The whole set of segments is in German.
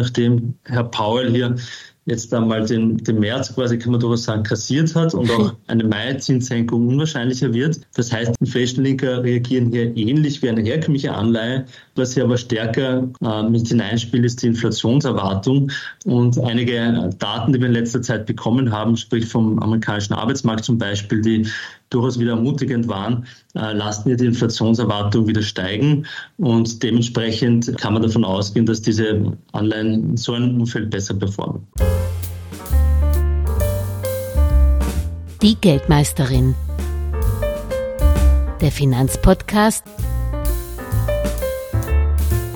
nachdem Herr Powell hier jetzt einmal den, den März quasi, kann man durchaus sagen, kassiert hat und auch eine Mai-Zinssenkung unwahrscheinlicher wird. Das heißt, Inflation-Linker reagieren hier ähnlich wie eine herkömmliche Anleihe. Was hier aber stärker äh, mit hineinspielt, ist die Inflationserwartung. Und einige Daten, die wir in letzter Zeit bekommen haben, sprich vom amerikanischen Arbeitsmarkt zum Beispiel, die durchaus wieder ermutigend waren, äh, lassen wir die Inflationserwartung wieder steigen. Und dementsprechend kann man davon ausgehen, dass diese Anleihen in so einem Umfeld besser performen. Die Geldmeisterin. Der Finanzpodcast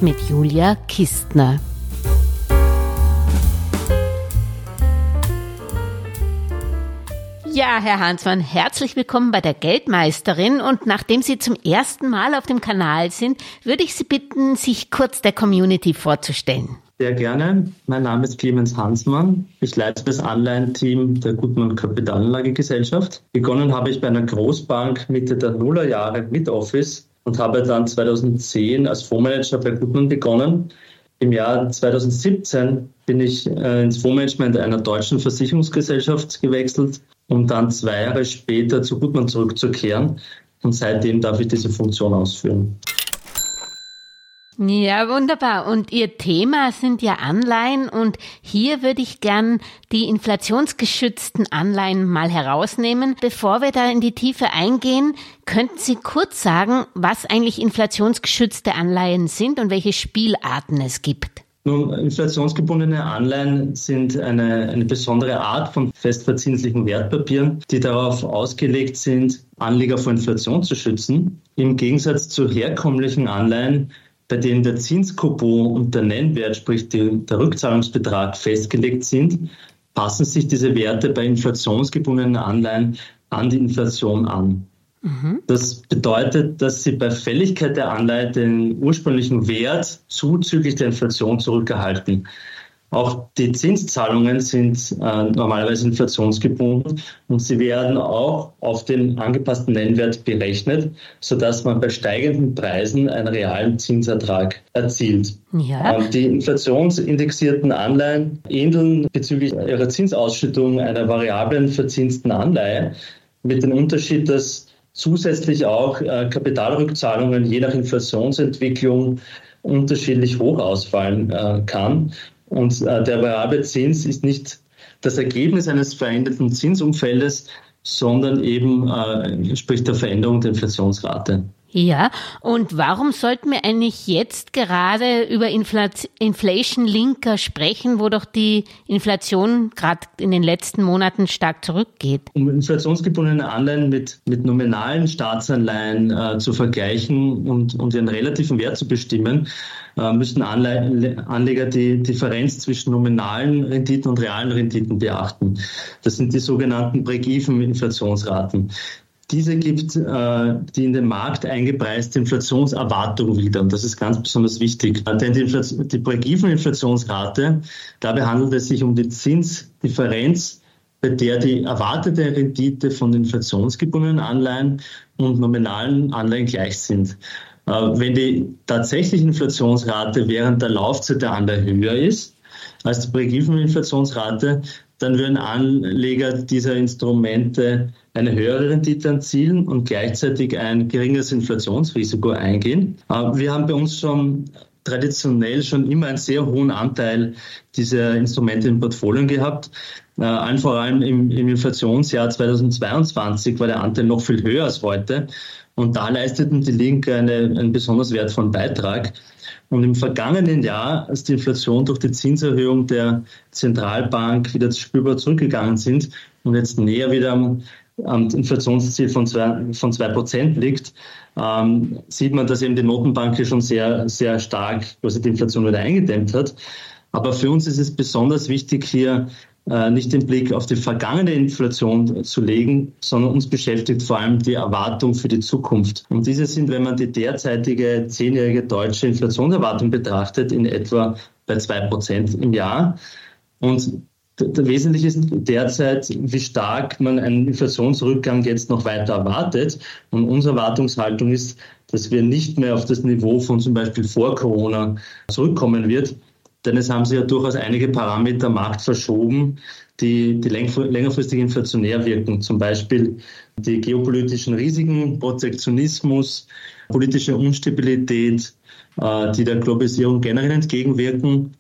mit Julia Kistner. Ja, Herr Hansmann, herzlich willkommen bei der Geldmeisterin. Und nachdem Sie zum ersten Mal auf dem Kanal sind, würde ich Sie bitten, sich kurz der Community vorzustellen. Sehr gerne. Mein Name ist Clemens Hansmann. Ich leite das Anleihenteam der Gutmann Kapitalanlagegesellschaft. Begonnen habe ich bei einer Großbank Mitte der Nullerjahre mit Office und habe dann 2010 als Fondsmanager bei Gutmann begonnen. Im Jahr 2017 bin ich äh, ins Fondsmanagement einer deutschen Versicherungsgesellschaft gewechselt um dann zwei Jahre später zu Gutmann zurückzukehren. Und seitdem darf ich diese Funktion ausführen. Ja, wunderbar. Und Ihr Thema sind ja Anleihen und hier würde ich gern die inflationsgeschützten Anleihen mal herausnehmen. Bevor wir da in die Tiefe eingehen, könnten Sie kurz sagen, was eigentlich inflationsgeschützte Anleihen sind und welche Spielarten es gibt? Nun, inflationsgebundene Anleihen sind eine, eine besondere Art von festverzinslichen Wertpapieren, die darauf ausgelegt sind, Anleger vor Inflation zu schützen. Im Gegensatz zu herkömmlichen Anleihen, bei denen der Zinskupon und der Nennwert, sprich die, der Rückzahlungsbetrag festgelegt sind, passen sich diese Werte bei inflationsgebundenen Anleihen an die Inflation an. Mhm. Das bedeutet, dass Sie bei Fälligkeit der Anleihe den ursprünglichen Wert zuzüglich der Inflation zurückerhalten. Auch die Zinszahlungen sind äh, normalerweise inflationsgebunden und sie werden auch auf den angepassten Nennwert berechnet, sodass man bei steigenden Preisen einen realen Zinsertrag erzielt. Ja. Ähm, die inflationsindexierten Anleihen ähneln bezüglich ihrer Zinsausschüttung einer variablen verzinsten Anleihe mit dem Unterschied, dass zusätzlich auch äh, Kapitalrückzahlungen je nach Inflationsentwicklung unterschiedlich hoch ausfallen äh, kann. Und äh, der variable Zins ist nicht das Ergebnis eines veränderten Zinsumfeldes, sondern eben äh, sprich der Veränderung der Inflationsrate. Ja, und warum sollten wir eigentlich jetzt gerade über Inflation Linker sprechen, wo doch die Inflation gerade in den letzten Monaten stark zurückgeht? Um inflationsgebundene Anleihen mit, mit nominalen Staatsanleihen äh, zu vergleichen und, und ihren relativen Wert zu bestimmen, äh, müssen Anle Anleger die Differenz zwischen nominalen Renditen und realen Renditen beachten. Das sind die sogenannten Break-Even-Inflationsraten. Diese gibt äh, die in den Markt eingepreiste Inflationserwartung wieder. Und das ist ganz besonders wichtig. Denn die, Inflation, die Break-Even-Inflationsrate, dabei handelt es sich um die Zinsdifferenz, bei der die erwartete Rendite von inflationsgebundenen Anleihen und nominalen Anleihen gleich sind. Äh, wenn die tatsächliche Inflationsrate während der Laufzeit der Anleihe höher ist als die Break-Even-Inflationsrate, dann würden Anleger dieser Instrumente eine höhere Rendite erzielen und gleichzeitig ein geringeres Inflationsrisiko eingehen. Wir haben bei uns schon traditionell schon immer einen sehr hohen Anteil dieser Instrumente im Portfolio gehabt. Äh, allen vor allem im, im Inflationsjahr 2022 war der Anteil noch viel höher als heute. Und da leisteten die Linke eine, einen besonders wertvollen Beitrag. Und im vergangenen Jahr, als die Inflation durch die Zinserhöhung der Zentralbank wieder spürbar zurückgegangen sind und jetzt näher wieder am am Inflationsziel von zwei, von zwei Prozent liegt, ähm, sieht man, dass eben die Notenbank hier schon sehr, sehr stark quasi die Inflation wieder eingedämmt hat. Aber für uns ist es besonders wichtig, hier äh, nicht den Blick auf die vergangene Inflation zu legen, sondern uns beschäftigt vor allem die Erwartung für die Zukunft. Und diese sind, wenn man die derzeitige zehnjährige deutsche Inflationserwartung betrachtet, in etwa bei zwei Prozent im Jahr. Und Wesentlich ist derzeit, wie stark man einen Inflationsrückgang jetzt noch weiter erwartet. Und unsere Erwartungshaltung ist, dass wir nicht mehr auf das Niveau von zum Beispiel vor Corona zurückkommen wird. denn es haben sich ja durchaus einige Parameter am Markt verschoben, die, die längerfristig inflationär wirken. Zum Beispiel die geopolitischen Risiken, Protektionismus, politische Unstabilität, äh, die der Globalisierung generell entgegenwirken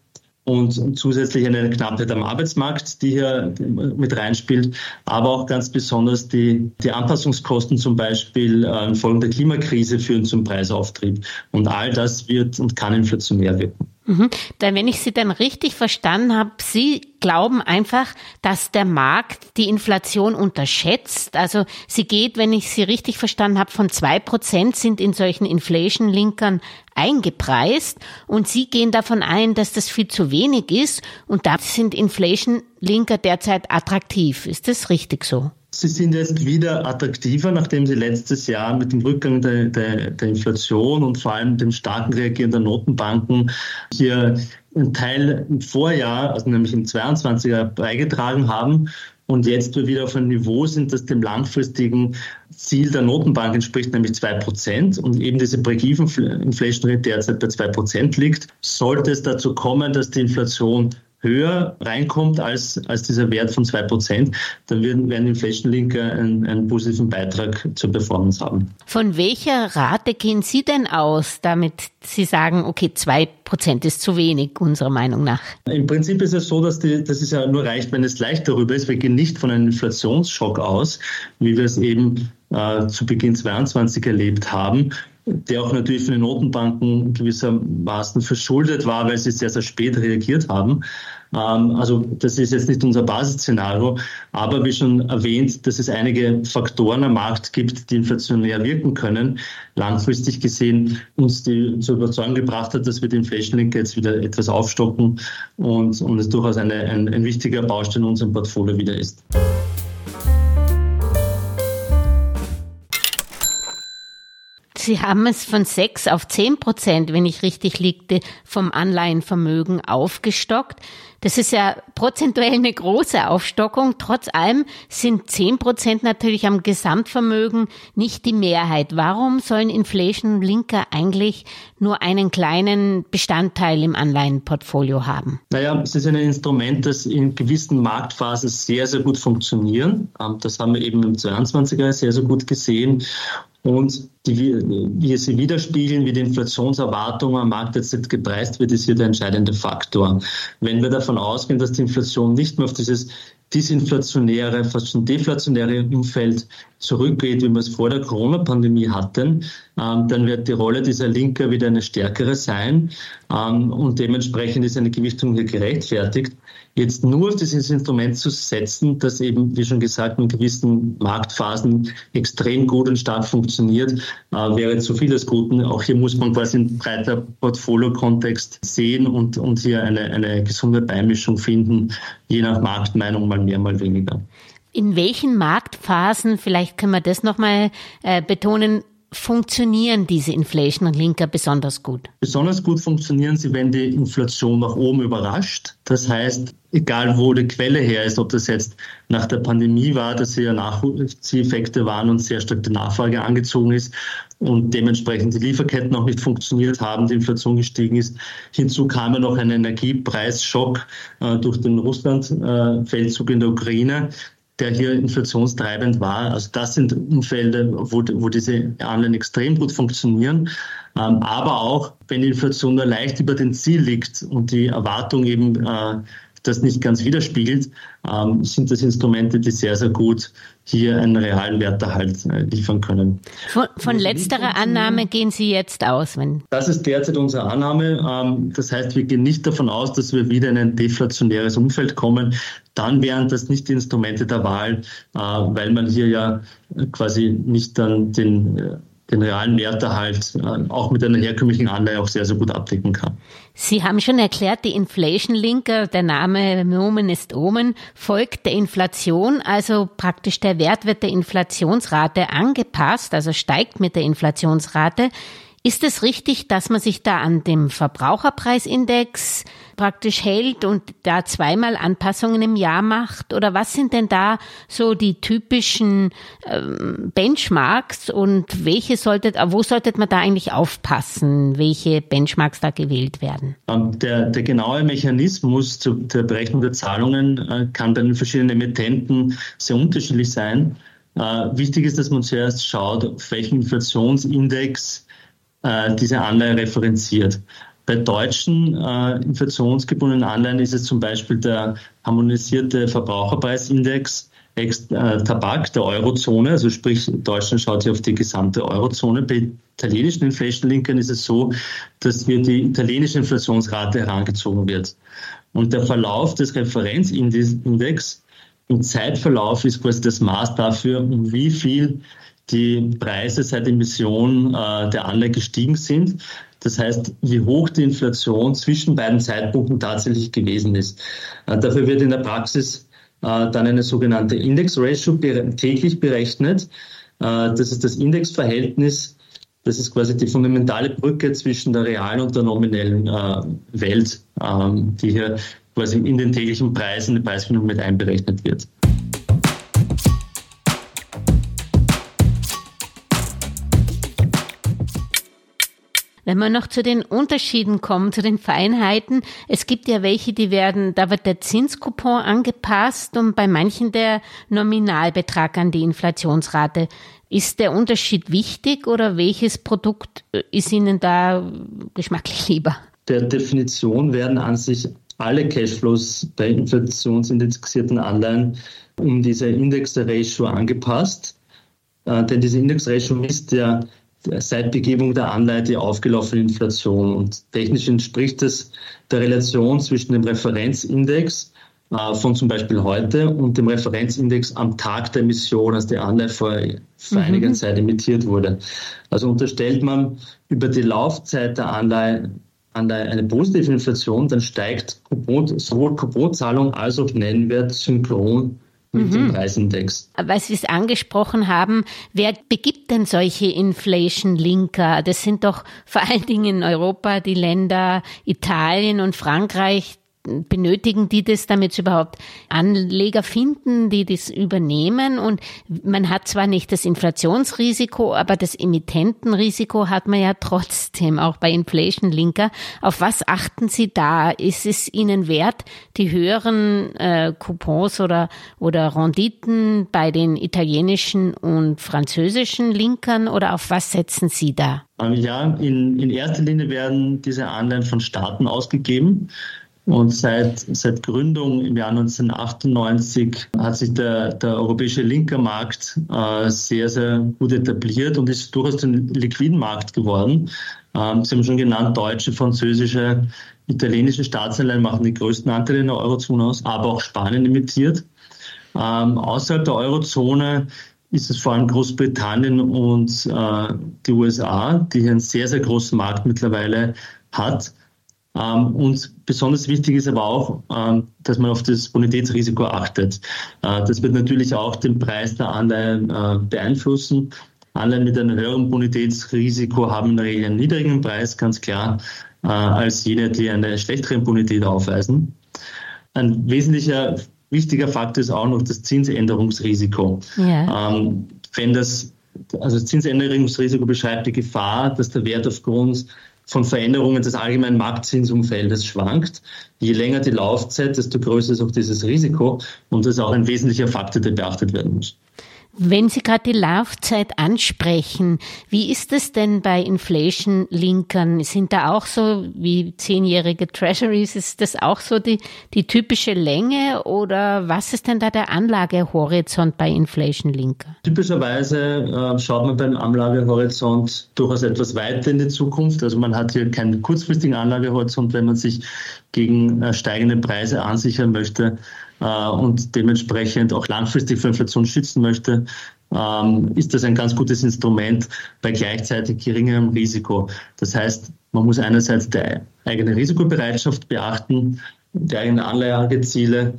und zusätzlich eine Knappheit am Arbeitsmarkt, die hier mit reinspielt, aber auch ganz besonders die, die Anpassungskosten zum Beispiel äh, infolge der Klimakrise führen zum Preisauftrieb. Und all das wird und kann inflationär wirken. Mhm. Dann, wenn ich Sie dann richtig verstanden habe, Sie glauben einfach, dass der Markt die Inflation unterschätzt. Also sie geht, wenn ich Sie richtig verstanden habe, von zwei Prozent sind in solchen Inflation-Linkern eingepreist und Sie gehen davon ein, dass das viel zu wenig ist und da sind Inflation-Linker derzeit attraktiv. Ist das richtig so? Sie sind jetzt wieder attraktiver, nachdem Sie letztes Jahr mit dem Rückgang der, der, der Inflation und vor allem dem starken Reagieren der Notenbanken hier einen Teil im Vorjahr, also nämlich im 22er, beigetragen haben und jetzt wieder auf einem Niveau sind, das dem langfristigen Ziel der Notenbank entspricht, nämlich zwei Prozent und eben diese Break-Even-Inflation derzeit bei zwei Prozent liegt, sollte es dazu kommen, dass die Inflation höher reinkommt als, als dieser Wert von 2%, dann werden, werden Inflation Linker einen, einen positiven Beitrag zur Performance haben. Von welcher Rate gehen Sie denn aus, damit Sie sagen, okay, 2% ist zu wenig, unserer Meinung nach? Im Prinzip ist es so, dass, die, dass es ja nur reicht, wenn es leicht darüber ist. Wir gehen nicht von einem Inflationsschock aus, wie wir es eben äh, zu Beginn 22 erlebt haben der auch natürlich von den Notenbanken gewissermaßen verschuldet war, weil sie sehr, sehr spät reagiert haben. Ähm, also das ist jetzt nicht unser Basisszenario, aber wie schon erwähnt, dass es einige Faktoren am Markt gibt, die inflationär wirken können, langfristig gesehen uns die zur Überzeugung gebracht hat, dass wir den Inflation jetzt wieder etwas aufstocken und, und es durchaus eine, ein, ein wichtiger Baustein in unserem Portfolio wieder ist. Sie haben es von sechs auf zehn Prozent, wenn ich richtig liegte, vom Anleihenvermögen aufgestockt. Das ist ja prozentuell eine große Aufstockung. Trotz allem sind zehn Prozent natürlich am Gesamtvermögen nicht die Mehrheit. Warum sollen Inflation Linker eigentlich nur einen kleinen Bestandteil im Anleihenportfolio haben? Naja, es ist ein Instrument, das in gewissen Marktphasen sehr, sehr gut funktioniert. Ähm, das haben wir eben im 22er sehr, sehr gut gesehen und die, wie sie widerspiegeln, wie die Inflationserwartung am Markt jetzt gepreist wird, ist hier der entscheidende Faktor. Wenn wir davon ausgehen, dass die Inflation nicht mehr auf dieses disinflationäre, fast schon deflationäre Umfeld zurückgeht, wie wir es vor der Corona-Pandemie hatten, ähm, dann wird die Rolle dieser Linker wieder eine stärkere sein ähm, und dementsprechend ist eine Gewichtung hier gerechtfertigt. Jetzt nur auf dieses Instrument zu setzen, das eben, wie schon gesagt, in gewissen Marktphasen extrem gut und stark funktioniert, äh, wäre zu viel des Guten. Auch hier muss man quasi einen breiter Portfolio-Kontext sehen und, und hier eine, eine gesunde Beimischung finden, je nach Marktmeinung mal mehr, mal weniger. In welchen Marktphasen, vielleicht können wir das nochmal äh, betonen, funktionieren diese Inflation Linker besonders gut? Besonders gut funktionieren sie, wenn die Inflation nach oben überrascht. Das heißt, egal wo die Quelle her ist, ob das jetzt nach der Pandemie war, dass hier Nachzieheffekte waren und sehr stark die Nachfrage angezogen ist und dementsprechend die Lieferketten auch nicht funktioniert haben, die Inflation gestiegen ist. Hinzu kam ja noch ein Energiepreisschock äh, durch den Russland-Feldzug äh, in der Ukraine der hier inflationstreibend war. Also das sind Umfelder, wo, wo diese Anleihen extrem gut funktionieren. Ähm, aber auch, wenn die Inflation nur leicht über dem Ziel liegt und die Erwartung eben äh, das nicht ganz widerspiegelt, ähm, sind das Instrumente, die sehr, sehr gut hier einen realen Werterhalt äh, liefern können. Von, von letzterer Annahme gehen Sie jetzt aus? Wenn das ist derzeit unsere Annahme. Ähm, das heißt, wir gehen nicht davon aus, dass wir wieder in ein deflationäres Umfeld kommen. Dann wären das nicht die Instrumente der Wahl, äh, weil man hier ja quasi nicht dann den äh, den realen Werterhalt äh, auch mit einer herkömmlichen Anleihe auch sehr, sehr gut abdecken kann. Sie haben schon erklärt, die Inflation Linker, der Name Nomen ist Omen, folgt der Inflation, also praktisch der Wert wird der Inflationsrate angepasst, also steigt mit der Inflationsrate. Ist es richtig, dass man sich da an dem Verbraucherpreisindex praktisch hält und da zweimal Anpassungen im Jahr macht? Oder was sind denn da so die typischen ähm, Benchmarks und welche solltet, wo sollte man da eigentlich aufpassen, welche Benchmarks da gewählt werden? Ähm, der, der genaue Mechanismus zur Berechnung der Zahlungen äh, kann bei den verschiedenen Emittenten sehr unterschiedlich sein. Äh, wichtig ist, dass man zuerst schaut, auf welchen Inflationsindex äh, diese Anleihe referenziert. Bei deutschen äh, inflationsgebundenen Anleihen ist es zum Beispiel der harmonisierte Verbraucherpreisindex ex äh, Tabak der Eurozone, also sprich Deutschland schaut sich auf die gesamte Eurozone. Bei italienischen Inflation-Linkern ist es so, dass hier die italienische Inflationsrate herangezogen wird. Und der Verlauf des Referenzindex im Zeitverlauf ist quasi das Maß dafür, um wie viel die Preise seit Emission äh, der Anleihe gestiegen sind. Das heißt, wie hoch die Inflation zwischen beiden Zeitpunkten tatsächlich gewesen ist. Äh, dafür wird in der Praxis äh, dann eine sogenannte Index Ratio täglich berechnet. Äh, das ist das Indexverhältnis. Das ist quasi die fundamentale Brücke zwischen der realen und der nominellen äh, Welt, ähm, die hier quasi in den täglichen Preisen, die Preisfindung mit einberechnet wird. Wenn wir noch zu den Unterschieden kommen, zu den Feinheiten, es gibt ja welche, die werden, da wird der Zinskupon angepasst und bei manchen der Nominalbetrag an die Inflationsrate. Ist der Unterschied wichtig oder welches Produkt äh, ist Ihnen da geschmacklich lieber? Der Definition werden an sich alle Cashflows bei inflationsindexierten Anleihen um diese Index-Ratio angepasst. Äh, denn diese Index-Ratio misst ja seit Begebung der Anleihe die aufgelaufene Inflation. Und technisch entspricht es der Relation zwischen dem Referenzindex äh, von zum Beispiel heute und dem Referenzindex am Tag der Emission, als die Anleihe vor, vor mhm. einiger Zeit emittiert wurde. Also unterstellt man über die Laufzeit der Anleihe, Anleihe eine positive Inflation, dann steigt Coupon, sowohl Couponzahlung als auch Nennwert synchron mit mhm. dem Preisindex. Weil Sie es angesprochen haben, wer begibt denn solche Inflation-Linker? Das sind doch vor allen Dingen in Europa die Länder Italien und Frankreich, benötigen die das, damit sie überhaupt Anleger finden, die das übernehmen. Und man hat zwar nicht das Inflationsrisiko, aber das Emittentenrisiko hat man ja trotzdem, auch bei Inflation Linker. Auf was achten Sie da? Ist es Ihnen wert, die höheren äh, Coupons oder, oder Renditen bei den italienischen und französischen Linkern oder auf was setzen Sie da? Ja, in, in erster Linie werden diese Anleihen von Staaten ausgegeben. Und seit, seit Gründung im Jahr 1998 hat sich der, der europäische Linkermarkt äh, sehr, sehr gut etabliert und ist durchaus ein liquiden Markt geworden. Ähm, Sie haben schon genannt, deutsche, französische, italienische Staatsanleihen machen die größten Anteile in der Eurozone aus, aber auch Spanien emittiert. Ähm, außerhalb der Eurozone ist es vor allem Großbritannien und äh, die USA, die hier einen sehr, sehr großen Markt mittlerweile hat. Ähm, und besonders wichtig ist aber auch, ähm, dass man auf das Bonitätsrisiko achtet. Äh, das wird natürlich auch den Preis der Anleihen äh, beeinflussen. Anleihen mit einem höheren Bonitätsrisiko haben in der Regel einen niedrigen Preis, ganz klar, äh, als jene, die eine schlechtere Bonität aufweisen. Ein wesentlicher wichtiger Faktor ist auch noch das Zinsänderungsrisiko. Ja. Ähm, wenn das, also das Zinsänderungsrisiko beschreibt die Gefahr, dass der Wert aufgrund von Veränderungen des allgemeinen Marktzinsumfeldes schwankt. Je länger die Laufzeit, desto größer ist auch dieses Risiko und das ist auch ein wesentlicher Faktor, der beachtet werden muss. Wenn Sie gerade die Laufzeit ansprechen, wie ist es denn bei Inflation-Linkern? Sind da auch so wie zehnjährige Treasuries, ist das auch so die, die typische Länge oder was ist denn da der Anlagehorizont bei Inflation-Linker? Typischerweise äh, schaut man beim Anlagehorizont durchaus etwas weiter in die Zukunft. Also man hat hier keinen kurzfristigen Anlagehorizont, wenn man sich gegen äh, steigende Preise ansichern möchte und dementsprechend auch langfristig vor Inflation schützen möchte, ähm, ist das ein ganz gutes Instrument bei gleichzeitig geringerem Risiko. Das heißt, man muss einerseits die eigene Risikobereitschaft beachten, die eigenen Anlageziele,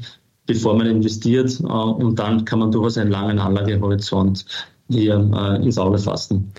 bevor man investiert, äh, und dann kann man durchaus einen langen Anlagehorizont hier äh, ins Auge fassen.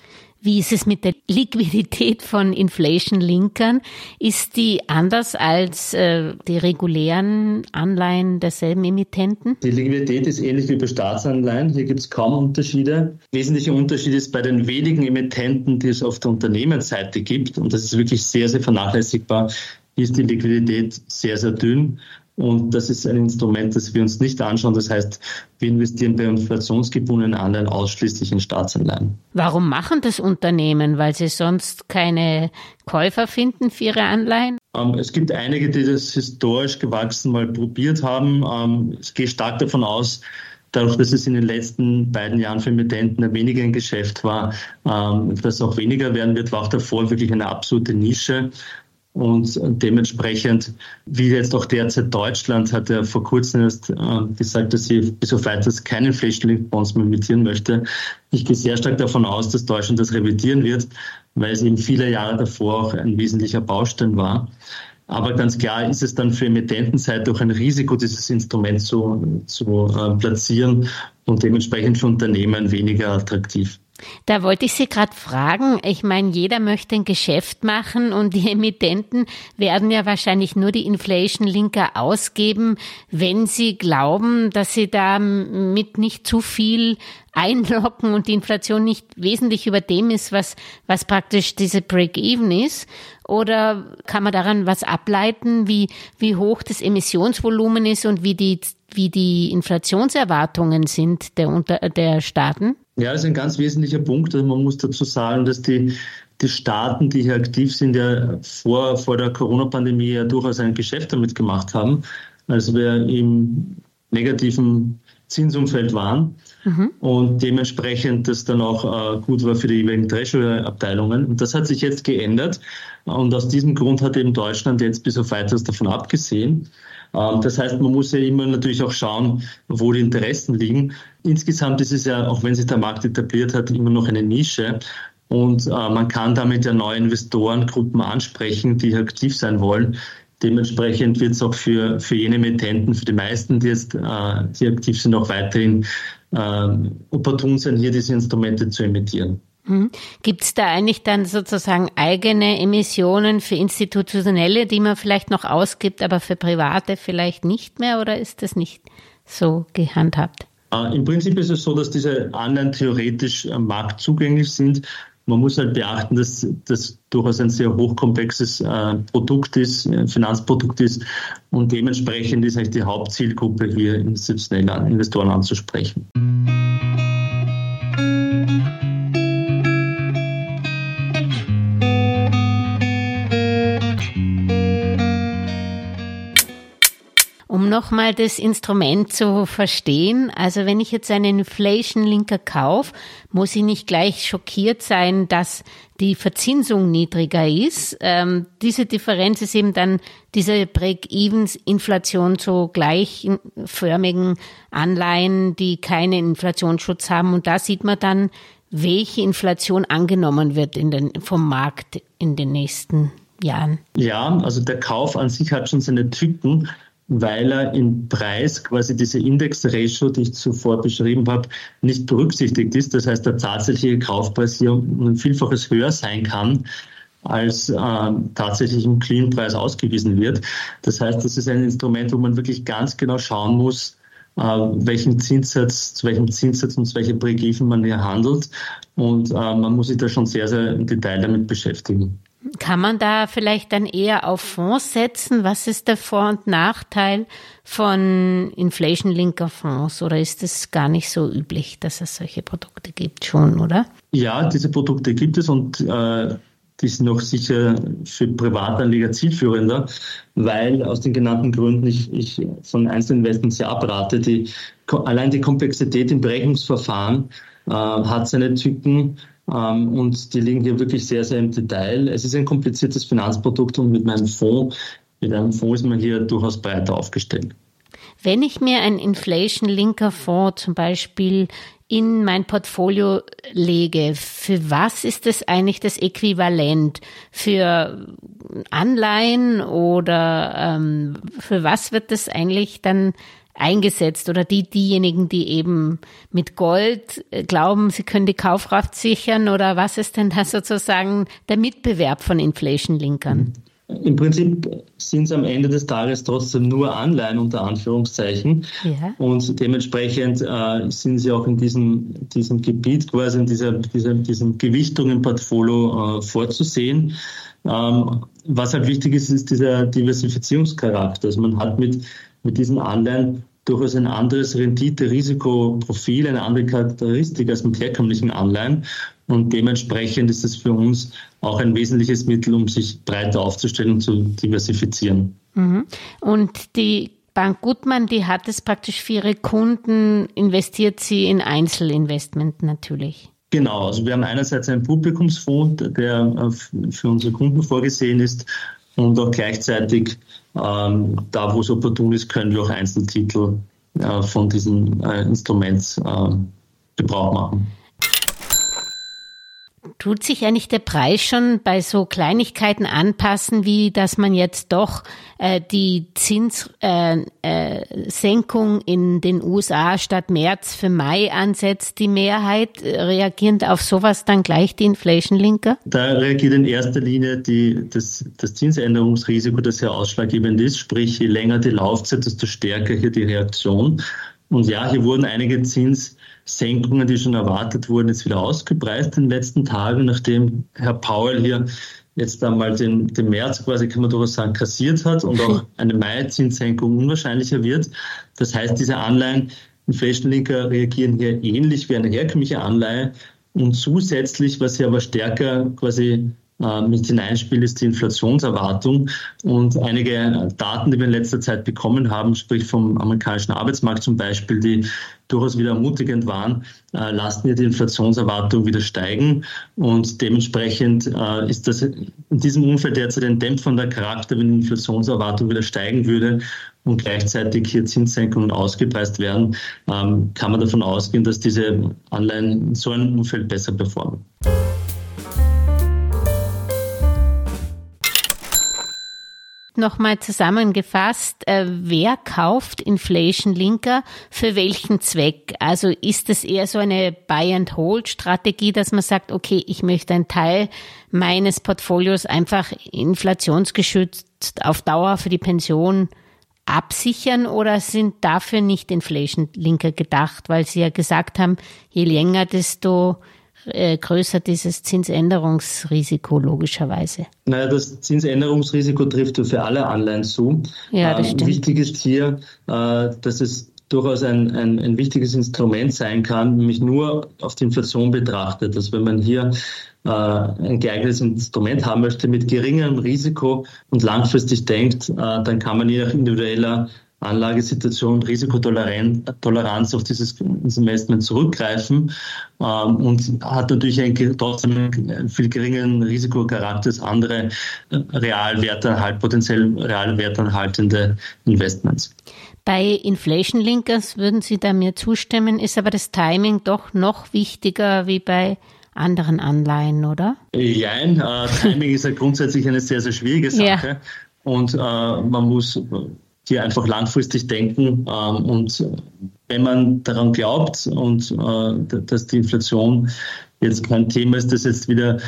Wie ist es mit der Liquidität von Inflation-Linkern? Ist die anders als äh, die regulären Anleihen derselben Emittenten? Die Liquidität ist ähnlich wie bei Staatsanleihen. Hier gibt es kaum Unterschiede. Wesentlicher Unterschied ist bei den wenigen Emittenten, die es auf der Unternehmensseite gibt, und das ist wirklich sehr, sehr vernachlässigbar, ist die Liquidität sehr, sehr dünn. Und das ist ein Instrument, das wir uns nicht anschauen. Das heißt, wir investieren bei inflationsgebundenen Anleihen ausschließlich in Staatsanleihen. Warum machen das Unternehmen? Weil sie sonst keine Käufer finden für ihre Anleihen? Ähm, es gibt einige, die das historisch gewachsen mal probiert haben. Ähm, ich gehe stark davon aus, dadurch, dass es in den letzten beiden Jahren für Emittenten weniger ein Geschäft war, ähm, dass auch weniger werden wird, war auch davor wirklich eine absolute Nische. Und dementsprechend, wie jetzt auch derzeit Deutschland, hat ja vor kurzem erst äh, gesagt, dass sie bis auf weiteres keinen Inflation Bonds mehr emittieren möchte. Ich gehe sehr stark davon aus, dass Deutschland das revidieren wird, weil es eben viele Jahre davor auch ein wesentlicher Baustein war. Aber ganz klar ist es dann für Emittentenseite auch ein Risiko, dieses Instrument zu, zu äh, platzieren und dementsprechend für Unternehmen weniger attraktiv. Da wollte ich Sie gerade fragen. Ich meine, jeder möchte ein Geschäft machen und die Emittenten werden ja wahrscheinlich nur die Inflation-Linker ausgeben, wenn sie glauben, dass sie damit nicht zu viel einlocken und die Inflation nicht wesentlich über dem ist, was, was praktisch diese Break-Even ist? Oder kann man daran was ableiten, wie, wie hoch das Emissionsvolumen ist und wie die, wie die Inflationserwartungen sind der, der Staaten? Ja, das ist ein ganz wesentlicher Punkt. Also man muss dazu sagen, dass die, die Staaten, die hier aktiv sind, ja vor, vor der Corona-Pandemie ja durchaus ein Geschäft damit gemacht haben, als wir im negativen Zinsumfeld waren mhm. und dementsprechend das dann auch äh, gut war für die jeweiligen Treasury-Abteilungen. Und das hat sich jetzt geändert und aus diesem Grund hat eben Deutschland jetzt bis auf weiteres davon abgesehen. Ähm, das heißt, man muss ja immer natürlich auch schauen, wo die Interessen liegen. Insgesamt ist es ja, auch wenn sich der Markt etabliert hat, immer noch eine Nische. Und äh, man kann damit ja neue Investorengruppen ansprechen, die aktiv sein wollen. Dementsprechend wird es auch für, für jene Emittenten, für die meisten, die jetzt äh, die aktiv sind, auch weiterhin äh, opportun sein, hier diese Instrumente zu emittieren. Mhm. Gibt es da eigentlich dann sozusagen eigene Emissionen für Institutionelle, die man vielleicht noch ausgibt, aber für Private vielleicht nicht mehr oder ist das nicht so gehandhabt? Äh, Im Prinzip ist es so, dass diese Anleihen theoretisch am Markt zugänglich sind. Man muss halt beachten, dass das durchaus ein sehr hochkomplexes äh, Produkt ist, ein Finanzprodukt ist und dementsprechend ist eigentlich die Hauptzielgruppe hier institutionelle Investoren anzusprechen. Nochmal das Instrument zu verstehen, also wenn ich jetzt einen Inflation-Linker kaufe, muss ich nicht gleich schockiert sein, dass die Verzinsung niedriger ist. Ähm, diese Differenz ist eben dann diese Break-Evens-Inflation zu gleichförmigen Anleihen, die keinen Inflationsschutz haben. Und da sieht man dann, welche Inflation angenommen wird in den, vom Markt in den nächsten Jahren. Ja, also der Kauf an sich hat schon seine Tücken weil er im Preis quasi diese Index-Ratio, die ich zuvor beschrieben habe, nicht berücksichtigt ist. Das heißt, der tatsächliche Kaufpreis hier ein Vielfaches höher sein kann, als äh, tatsächlich im Clean-Preis ausgewiesen wird. Das heißt, das ist ein Instrument, wo man wirklich ganz genau schauen muss, äh, welchen Zinssatz, zu welchem Zinssatz und zu welchem break man hier handelt. Und äh, man muss sich da schon sehr, sehr im Detail damit beschäftigen. Kann man da vielleicht dann eher auf Fonds setzen? Was ist der Vor- und Nachteil von Inflation-linker Fonds? Oder ist es gar nicht so üblich, dass es solche Produkte gibt schon, oder? Ja, diese Produkte gibt es und äh, die sind auch sicher für Privatanleger zielführender, weil aus den genannten Gründen ich, ich von Einzelinvestments sehr abrate. Die, allein die Komplexität im Berechnungsverfahren äh, hat seine Tücken und die liegen hier wirklich sehr, sehr im Detail. Es ist ein kompliziertes Finanzprodukt und mit meinem Fonds, mit einem Fonds ist man hier durchaus breiter aufgestellt. Wenn ich mir einen Inflation-linker Fonds zum Beispiel in mein Portfolio lege, für was ist das eigentlich das Äquivalent? Für Anleihen oder ähm, für was wird das eigentlich dann eingesetzt oder die diejenigen, die eben mit Gold äh, glauben, sie können die Kaufkraft sichern oder was ist denn da sozusagen der Mitbewerb von Inflation-Linkern? Im Prinzip sind es am Ende des Tages trotzdem nur Anleihen unter Anführungszeichen. Ja. Und dementsprechend äh, sind sie auch in diesem, diesem Gebiet quasi in dieser, dieser, diesem Gewichtung im Portfolio äh, vorzusehen. Ähm, was halt wichtig ist, ist dieser Diversifizierungscharakter. Also man hat mit, mit diesen Anleihen durchaus ein anderes Rendite-Risikoprofil, eine andere Charakteristik als mit herkömmlichen Anleihen. Und dementsprechend ist es für uns auch ein wesentliches Mittel, um sich breiter aufzustellen und zu diversifizieren. Mhm. Und die Bank Gutmann, die hat es praktisch für ihre Kunden, investiert sie in Einzelinvestment natürlich. Genau, also wir haben einerseits einen Publikumsfonds, der für unsere Kunden vorgesehen ist und auch gleichzeitig ähm, da, wo es opportun ist, können wir auch Einzeltitel äh, von diesem äh, Instrument äh, Gebrauch machen. Tut sich eigentlich der Preis schon bei so Kleinigkeiten anpassen, wie dass man jetzt doch äh, die Zinssenkung äh, äh, in den USA statt März für Mai ansetzt, die Mehrheit? Äh, reagierend auf sowas dann gleich die Inflation-Linker? Da reagiert in erster Linie die, das, das Zinsänderungsrisiko, das ja ausschlaggebend ist. Sprich, je länger die Laufzeit, desto stärker hier die Reaktion. Und ja, hier wurden einige Zins Senkungen, die schon erwartet wurden, jetzt wieder ausgepreist in den letzten Tagen, nachdem Herr Paul hier jetzt einmal den, den März quasi, kann man durchaus sagen, kassiert hat und auch eine Mai-Zinssenkung unwahrscheinlicher wird. Das heißt, diese Anleihen, Inflation-Linker reagieren hier ähnlich wie eine herkömmliche Anleihe und zusätzlich, was hier aber stärker quasi mit hineinspielt, ist die Inflationserwartung. Und einige Daten, die wir in letzter Zeit bekommen haben, sprich vom amerikanischen Arbeitsmarkt zum Beispiel, die durchaus wieder ermutigend waren, äh, lassen wir die Inflationserwartung wieder steigen. Und dementsprechend äh, ist das in diesem Umfeld derzeit ein dämpfender Charakter, wenn die Inflationserwartung wieder steigen würde und gleichzeitig hier Zinssenkungen ausgepreist werden, ähm, kann man davon ausgehen, dass diese Anleihen in so einem Umfeld besser performen. Nochmal zusammengefasst, äh, wer kauft Inflation Linker für welchen Zweck? Also ist es eher so eine Buy-and-Hold-Strategie, dass man sagt, okay, ich möchte einen Teil meines Portfolios einfach inflationsgeschützt auf Dauer für die Pension absichern oder sind dafür nicht Inflation Linker gedacht, weil Sie ja gesagt haben, je länger, desto äh, größer dieses Zinsänderungsrisiko logischerweise. Naja, das Zinsänderungsrisiko trifft für alle Anleihen zu. Ja, das ähm, stimmt. Wichtig ist hier, äh, dass es durchaus ein, ein, ein wichtiges Instrument sein kann, nämlich nur auf die Inflation betrachtet. Dass wenn man hier äh, ein geeignetes Instrument haben möchte mit geringerem Risiko und langfristig denkt, äh, dann kann man je nach individueller Anlagesituation, Risikotoleranz auf dieses Investment zurückgreifen ähm, und hat natürlich einen, trotzdem einen viel geringeren Risikocharakter als andere äh, realwertanhalt, potenziell realwertanhaltende Investments. Bei Inflation Linkers würden Sie da mir zustimmen, ist aber das Timing doch noch wichtiger wie bei anderen Anleihen, oder? Nein, äh, Timing ist ja grundsätzlich eine sehr, sehr schwierige Sache. Ja. Und äh, man muss hier einfach langfristig denken. Ähm, und wenn man daran glaubt und äh, dass die Inflation jetzt kein Thema ist, das jetzt wieder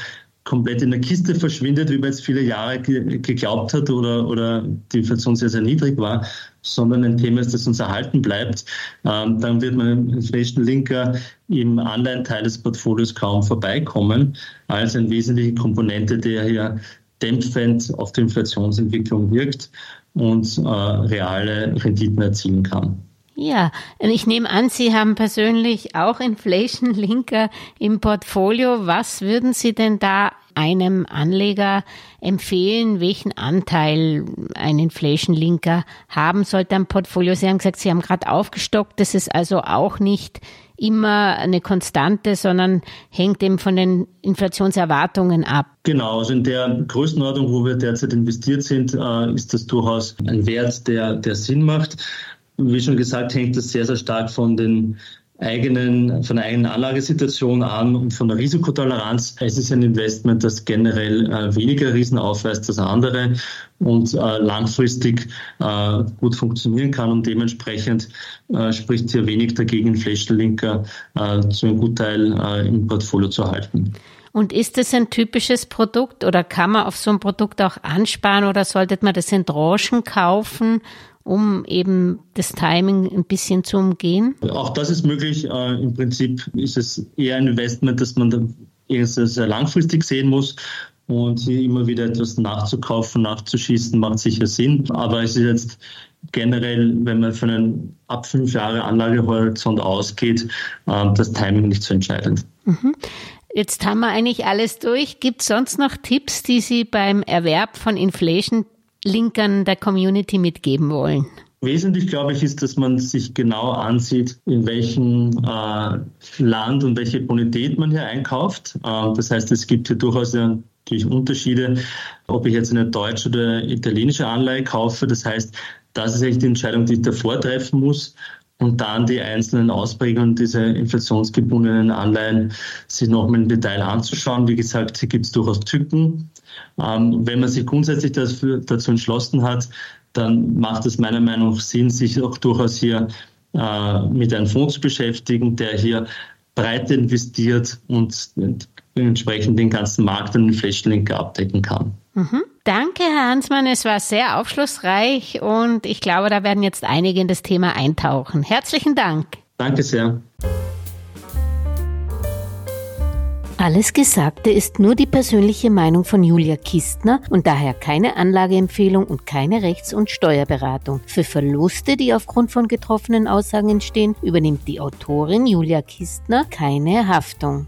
komplett in der Kiste verschwindet, wie man jetzt viele Jahre geglaubt hat oder, oder die Inflation sehr, sehr niedrig war, sondern ein Thema ist, das uns erhalten bleibt, ähm, dann wird man Inflation Linker im Anleihenteil des Portfolios kaum vorbeikommen, als eine wesentliche Komponente, der hier dämpfend auf die Inflationsentwicklung wirkt und äh, reale Renditen erzielen kann. Ja, ich nehme an, Sie haben persönlich auch Inflation Linker im Portfolio. Was würden Sie denn da einem Anleger empfehlen, welchen Anteil ein Inflation Linker haben sollte am Portfolio? Sie haben gesagt, Sie haben gerade aufgestockt. Das ist also auch nicht immer eine Konstante, sondern hängt eben von den Inflationserwartungen ab. Genau, also in der Größenordnung, wo wir derzeit investiert sind, äh, ist das durchaus ein Wert, der, der Sinn macht. Wie schon gesagt, hängt das sehr, sehr stark von den eigenen, von der eigenen Anlagesituation an und von der Risikotoleranz. Es ist ein Investment, das generell äh, weniger Risiken aufweist als andere und äh, langfristig äh, gut funktionieren kann und dementsprechend äh, spricht hier wenig dagegen, Inflation Linker äh, zu einem Gutteil äh, im Portfolio zu halten. Und ist es ein typisches Produkt oder kann man auf so ein Produkt auch ansparen oder sollte man das in Tranchen kaufen, um eben das Timing ein bisschen zu umgehen? Auch das ist möglich. Äh, Im Prinzip ist es eher ein Investment, das man sehr langfristig sehen muss. Und hier immer wieder etwas nachzukaufen, nachzuschießen, macht sicher Sinn. Aber es ist jetzt generell, wenn man von einem ab fünf Jahre Anlagehorizont ausgeht, äh, das Timing nicht so entscheidend. Mhm. Jetzt haben wir eigentlich alles durch. Gibt es sonst noch Tipps, die Sie beim Erwerb von Inflation-Linkern der Community mitgeben wollen? Wesentlich, glaube ich, ist, dass man sich genau ansieht, in welchem äh, Land und welche Bonität man hier einkauft. Äh, das heißt, es gibt hier durchaus natürlich Unterschiede, ob ich jetzt eine deutsche oder italienische Anleihe kaufe. Das heißt, das ist echt die Entscheidung, die ich davor treffen muss und dann die einzelnen Ausprägungen dieser inflationsgebundenen Anleihen sich nochmal im Detail anzuschauen. Wie gesagt, hier gibt es durchaus Tücken. Ähm, wenn man sich grundsätzlich dafür, dazu entschlossen hat, dann macht es meiner Meinung nach Sinn, sich auch durchaus hier äh, mit einem Fonds zu beschäftigen, der hier breit investiert und entsprechend den ganzen Markt an den Flächenlink abdecken kann. Mhm. Danke, Herr Hansmann. Es war sehr aufschlussreich und ich glaube, da werden jetzt einige in das Thema eintauchen. Herzlichen Dank. Danke sehr. Alles Gesagte ist nur die persönliche Meinung von Julia Kistner und daher keine Anlageempfehlung und keine Rechts- und Steuerberatung. Für Verluste, die aufgrund von getroffenen Aussagen entstehen, übernimmt die Autorin Julia Kistner keine Haftung.